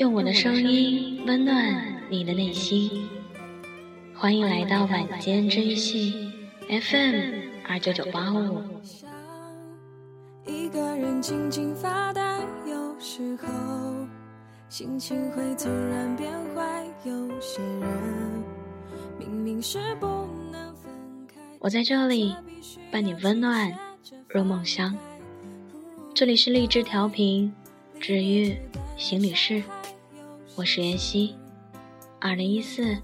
用我的声音温暖你的内心，欢迎来到晚间治愈系 FM 二九九八五。一个人静静发呆，有时候心情会突然变坏。有些人明明是不能分开。我在这里伴你温暖入梦乡。这里是励志调频，治愈心理室。我是妍希，二零一四，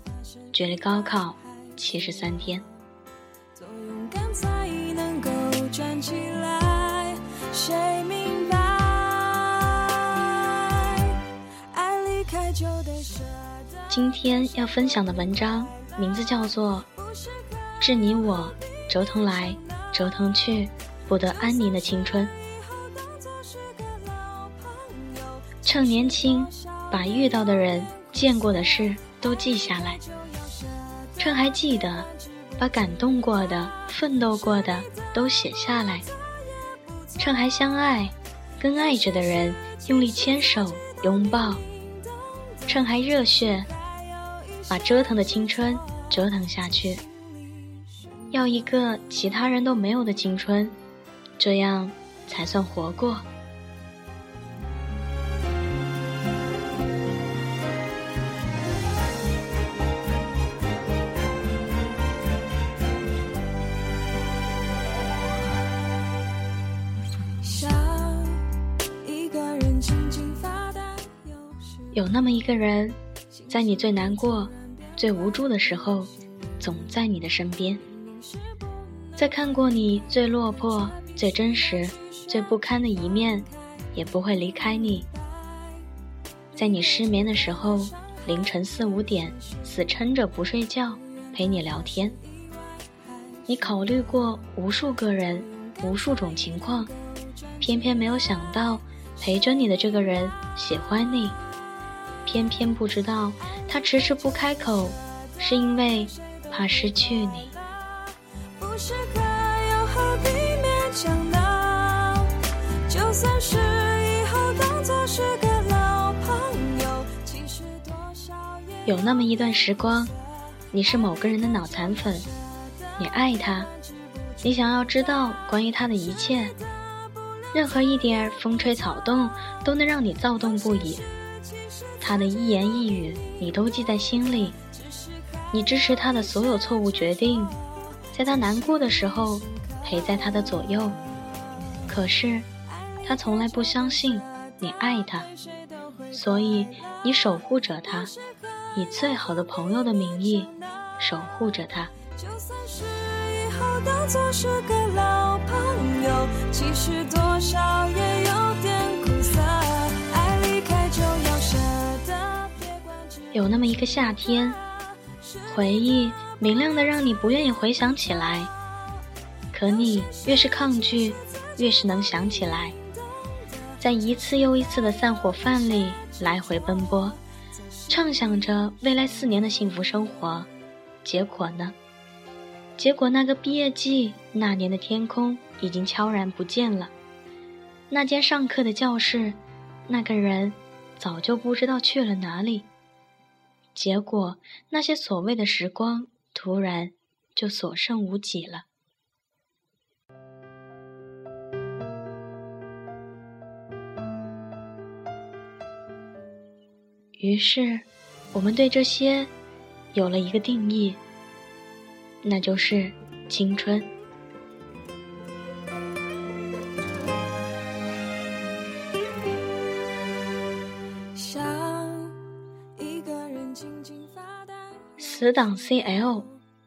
距离高考七十三天。今天要分享的文章名字叫做《致你我折腾来折腾去不得安宁的青春》，趁年轻。把遇到的人、见过的事都记下来，趁还记得，把感动过的、奋斗过的都写下来，趁还相爱，跟爱着的人用力牵手拥抱，趁还热血，把折腾的青春折腾下去，要一个其他人都没有的青春，这样才算活过。有那么一个人，在你最难过、最无助的时候，总在你的身边；在看过你最落魄、最真实、最不堪的一面，也不会离开你；在你失眠的时候，凌晨四五点死撑着不睡觉陪你聊天。你考虑过无数个人、无数种情况，偏偏没有想到陪着你的这个人喜欢你。偏偏不知道，他迟迟不开口，是因为怕失去你。有那么一段时光，你是某个人的脑残粉，你爱他，你想要知道关于他的一切，任何一点风吹草动都能让你躁动不已。他的一言一语，你都记在心里。你支持他的所有错误决定，在他难过的时候陪在他的左右。可是，他从来不相信你爱他，所以你守护着他，以最好的朋友的名义守护着他。当作是个老朋友，其实多少也有点有那么一个夏天，回忆明亮的让你不愿意回想起来，可你越是抗拒，越是能想起来，在一次又一次的散伙饭里来回奔波，畅想着未来四年的幸福生活，结果呢？结果那个毕业季那年的天空已经悄然不见了，那间上课的教室，那个人早就不知道去了哪里。结果，那些所谓的时光，突然就所剩无几了。于是，我们对这些有了一个定义，那就是青春。死党 CL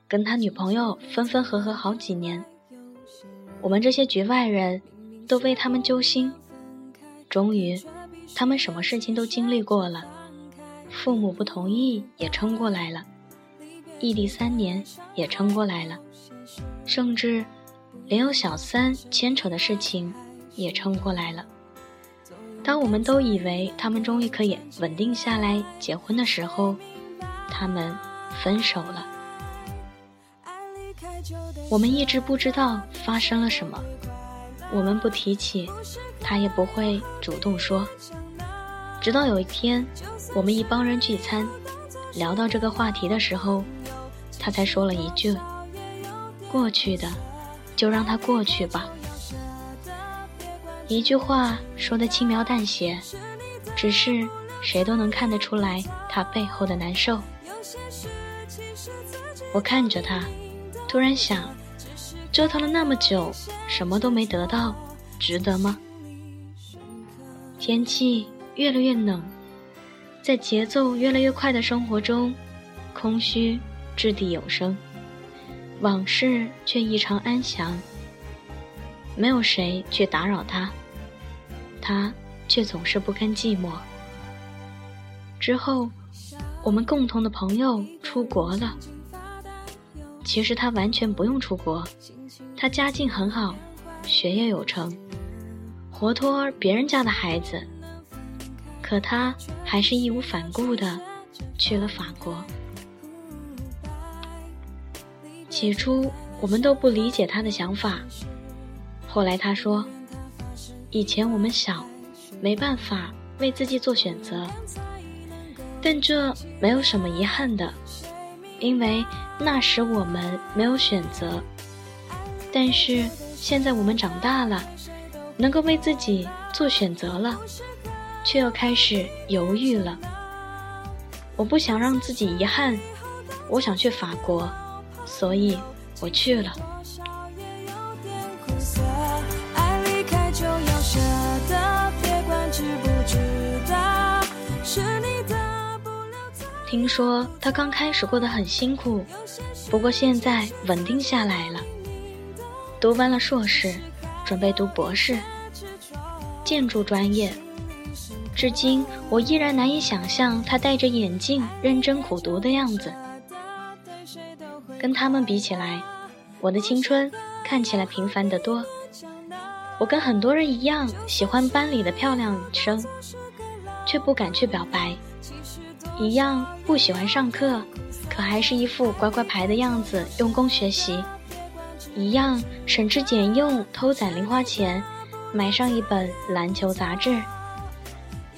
跟他女朋友分分合合好几年，我们这些局外人都为他们揪心。终于，他们什么事情都经历过了，父母不同意也撑过来了，异地三年也撑过来了，甚至连有小三牵扯的事情也撑过来了。当我们都以为他们终于可以稳定下来结婚的时候，他们。分手了，我们一直不知道发生了什么，我们不提起，他也不会主动说。直到有一天，我们一帮人聚餐，聊到这个话题的时候，他才说了一句：“过去的，就让它过去吧。”一句话说的轻描淡写，只是谁都能看得出来他背后的难受。我看着他，突然想，折腾了那么久，什么都没得到，值得吗？天气越来越冷，在节奏越来越快的生活中，空虚掷地有声，往事却异常安详。没有谁去打扰他，他却总是不甘寂寞。之后，我们共同的朋友出国了。其实他完全不用出国，他家境很好，学业有成，活脱别人家的孩子。可他还是义无反顾的去了法国。起初我们都不理解他的想法。后来他说：“以前我们小，没办法为自己做选择，但这没有什么遗憾的，因为那时我们没有选择。但是现在我们长大了，能够为自己做选择了，却又开始犹豫了。我不想让自己遗憾，我想去法国，所以我去了。”听说他刚开始过得很辛苦，不过现在稳定下来了。读完了硕士，准备读博士，建筑专业。至今我依然难以想象他戴着眼镜认真苦读的样子。跟他们比起来，我的青春看起来平凡得多。我跟很多人一样，喜欢班里的漂亮女生，却不敢去表白。一样不喜欢上课，可还是一副乖乖牌的样子，用功学习。一样省吃俭用，偷攒零花钱，买上一本篮球杂志。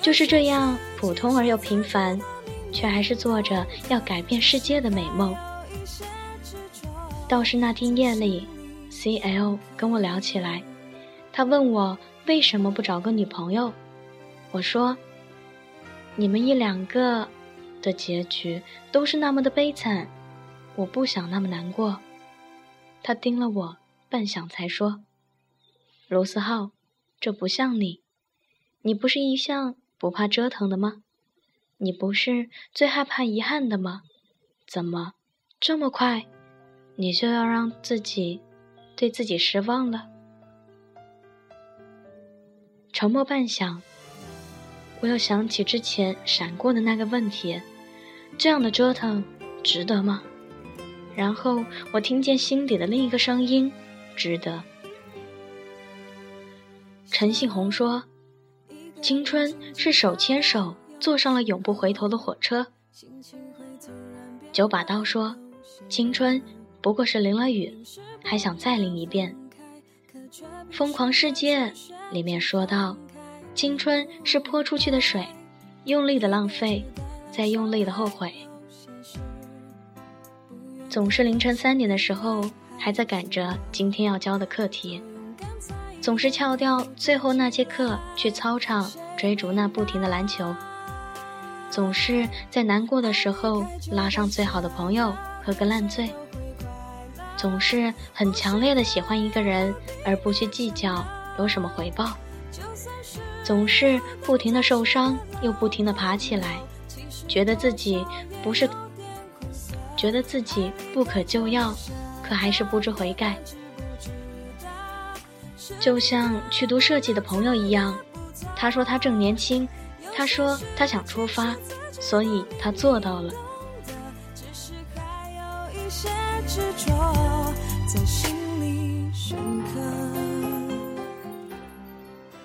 就是这样普通而又平凡，却还是做着要改变世界的美梦。倒是那天夜里，C.L 跟我聊起来，他问我为什么不找个女朋友。我说：“你们一两个。”的结局都是那么的悲惨，我不想那么难过。他盯了我半晌，才说：“卢思浩，这不像你，你不是一向不怕折腾的吗？你不是最害怕遗憾的吗？怎么这么快，你就要让自己对自己失望了？”沉默半晌，我又想起之前闪过的那个问题。这样的折腾值得吗？然后我听见心底的另一个声音：“值得。”陈信宏说：“青春是手牵手坐上了永不回头的火车。”九把刀说：“青春不过是淋了雨，还想再淋一遍。”《疯狂世界》里面说到：“青春是泼出去的水，用力的浪费。”在用力的后悔，总是凌晨三点的时候还在赶着今天要交的课题，总是翘掉最后那节课去操场追逐那不停的篮球，总是在难过的时候拉上最好的朋友喝个烂醉，总是很强烈的喜欢一个人而不去计较有什么回报，总是不停的受伤又不停的爬起来。觉得自己不是，觉得自己不可救药，可还是不知悔改。就像去读设计的朋友一样，他说他正年轻，他说他想出发，所以他做到了。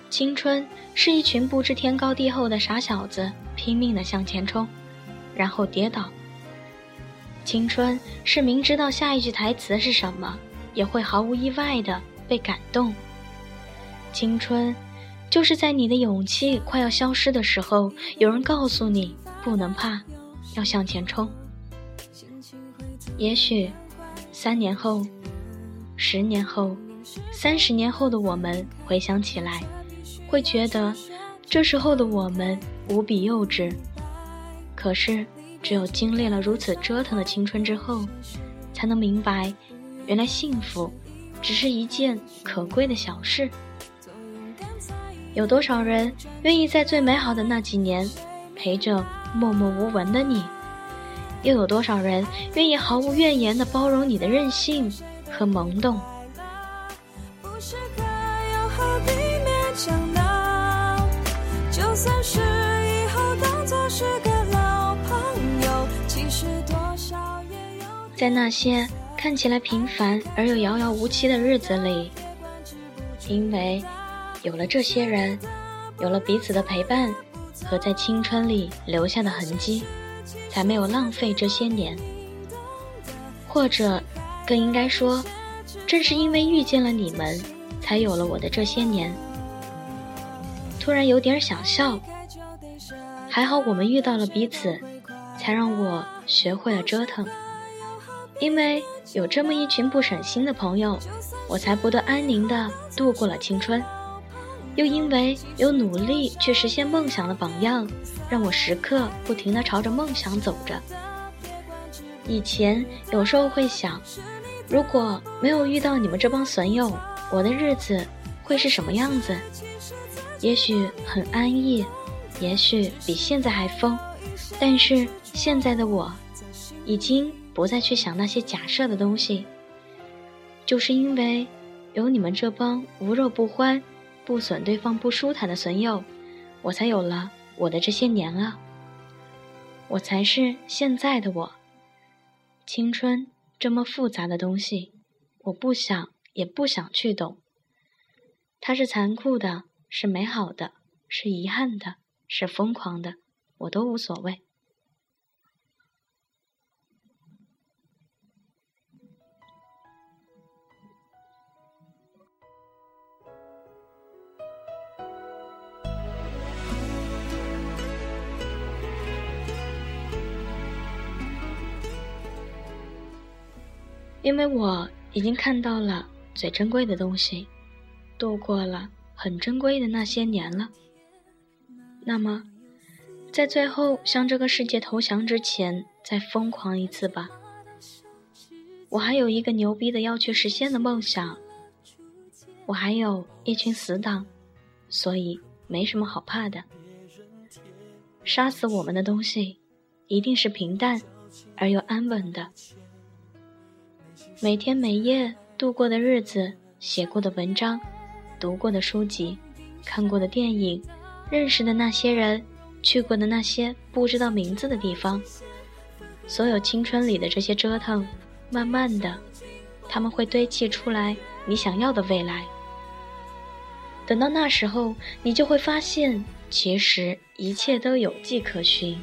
青春是一群不知天高地厚的傻小子。拼命的向前冲，然后跌倒。青春是明知道下一句台词是什么，也会毫无意外的被感动。青春就是在你的勇气快要消失的时候，有人告诉你不能怕，要向前冲。也许，三年后、十年后、三十年后的我们回想起来，会觉得这时候的我们无比幼稚。可是，只有经历了如此折腾的青春之后，才能明白，原来幸福只是一件可贵的小事。有多少人愿意在最美好的那几年陪着默默无闻的你？又有多少人愿意毫无怨言的包容你的任性和懵懂？就算学是个老朋友，其实多少也有？在那些看起来平凡而又遥遥无期的日子里，因为。有了这些人，有了彼此的陪伴和在青春里留下的痕迹，才没有浪费这些年。或者，更应该说，正是因为遇见了你们，才有了我的这些年。突然有点想笑，还好我们遇到了彼此，才让我学会了折腾。因为有这么一群不省心的朋友，我才不得安宁地度过了青春。又因为有努力去实现梦想的榜样，让我时刻不停地朝着梦想走着。以前有时候会想，如果没有遇到你们这帮损友，我的日子会是什么样子？也许很安逸，也许比现在还疯。但是现在的我，已经不再去想那些假设的东西，就是因为有你们这帮无肉不欢。不损对方不舒坦的损友，我才有了我的这些年啊！我才是现在的我。青春这么复杂的东西，我不想也不想去懂。它是残酷的，是美好的，是遗憾的，是疯狂的，我都无所谓。因为我已经看到了最珍贵的东西，度过了很珍贵的那些年了。那么，在最后向这个世界投降之前，再疯狂一次吧。我还有一个牛逼的要去实现的梦想，我还有一群死党，所以没什么好怕的。杀死我们的东西，一定是平淡而又安稳的。每天每夜度过的日子，写过的文章，读过的书籍，看过的电影，认识的那些人，去过的那些不知道名字的地方，所有青春里的这些折腾，慢慢的，他们会堆砌出来你想要的未来。等到那时候，你就会发现，其实一切都有迹可循。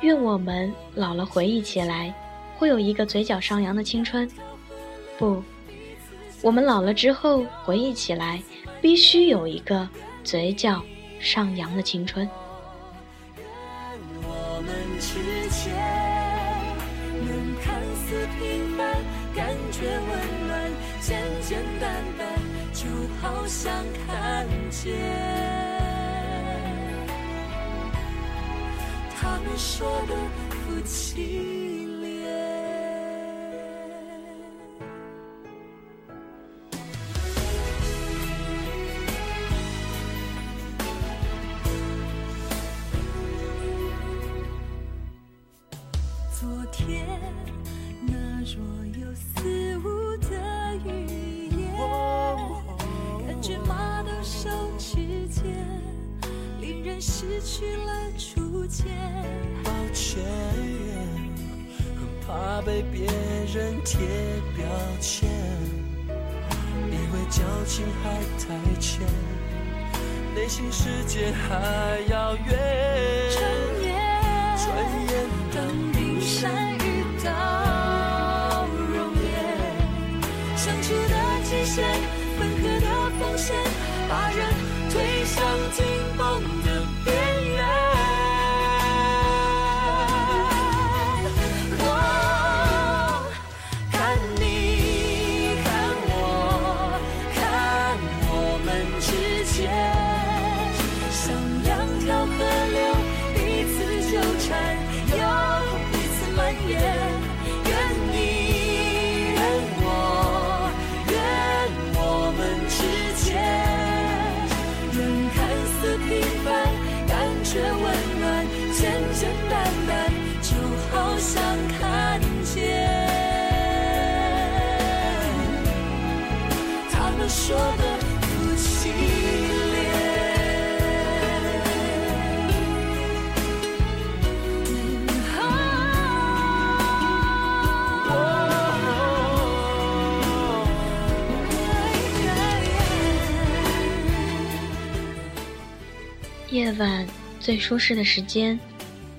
愿我们老了回忆起来。会有一个嘴角上扬的青春，不，我们老了之后回忆起来，必须有一个嘴角上扬的青春。我们之间能看似平凡，感觉温暖，简简单单，就好像看见他们说的夫妻。失去了初见，抱歉，很怕被别人贴标签，以为交情还太浅，内心世界还遥远。转眼，等冰山说的。夜晚最舒适的时间，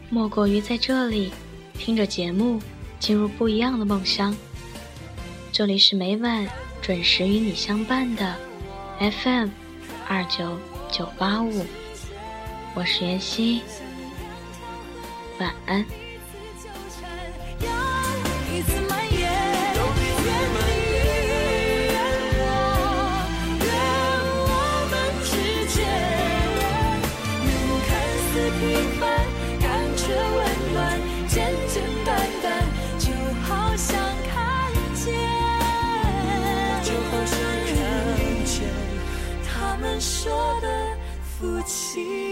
莫过于在这里听着节目，进入不一样的梦乡。这里是每晚准时与你相伴的 FM 二九九八五，我是袁希，晚安。不起。